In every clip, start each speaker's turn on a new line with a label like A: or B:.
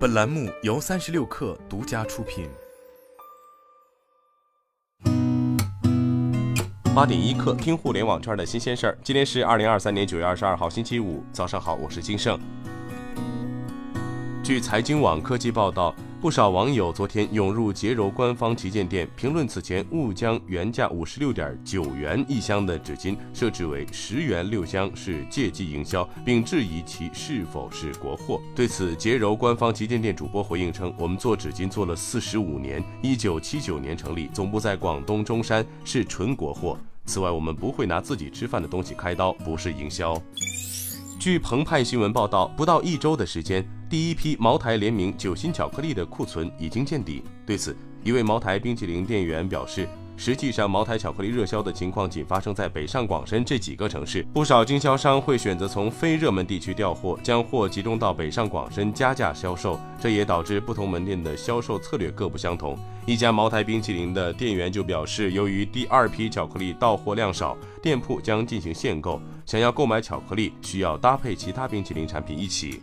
A: 本栏目由三十六氪独家出品。
B: 八点一刻，听互联网圈的新鲜事儿。今天是二零二三年九月二十二号，星期五，早上好，我是金盛。据财经网科技报道。不少网友昨天涌入洁柔官方旗舰店，评论此前误将原价五十六点九元一箱的纸巾设置为十元六箱是借机营销，并质疑其是否是国货。对此，洁柔官方旗舰店主播回应称：“我们做纸巾做了四十五年，一九七九年成立，总部在广东中山，是纯国货。此外，我们不会拿自己吃饭的东西开刀，不是营销。”据澎湃新闻报道，不到一周的时间，第一批茅台联名酒心巧克力的库存已经见底。对此，一位茅台冰淇淋店员表示。实际上，茅台巧克力热销的情况仅发生在北上广深这几个城市。不少经销商会选择从非热门地区调货，将货集中到北上广深加价销售，这也导致不同门店的销售策略各不相同。一家茅台冰淇淋的店员就表示，由于第二批巧克力到货量少，店铺将进行限购，想要购买巧克力需要搭配其他冰淇淋产品一起。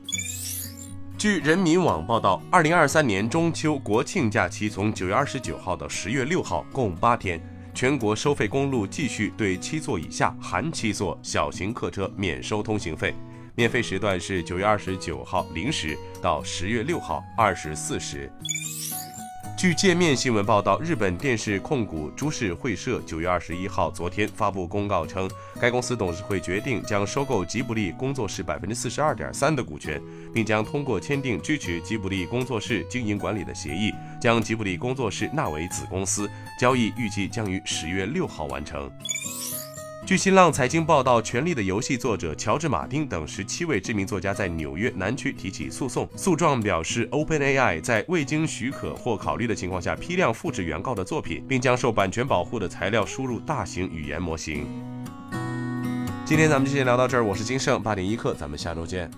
B: 据人民网报道，二零二三年中秋国庆假期从九月二十九号到十月六号，共八天。全国收费公路继续对七座以下（含七座）小型客车免收通行费，免费时段是九月二十九号零时到十月六号二十四时。据界面新闻报道，日本电视控股株式会社九月二十一号昨天发布公告称，该公司董事会决定将收购吉卜力工作室百分之四十二点三的股权，并将通过签订支持吉卜力工作室经营管理的协议，将吉卜力工作室纳为子公司。交易预计将于十月六号完成。据新浪财经报道，《权力的游戏》作者乔治·马丁等十七位知名作家在纽约南区提起诉讼。诉状表示，OpenAI 在未经许可或考虑的情况下批量复制原告的作品，并将受版权保护的材料输入大型语言模型。今天咱们就先聊到这儿，我是金盛八点一刻，咱们下周见。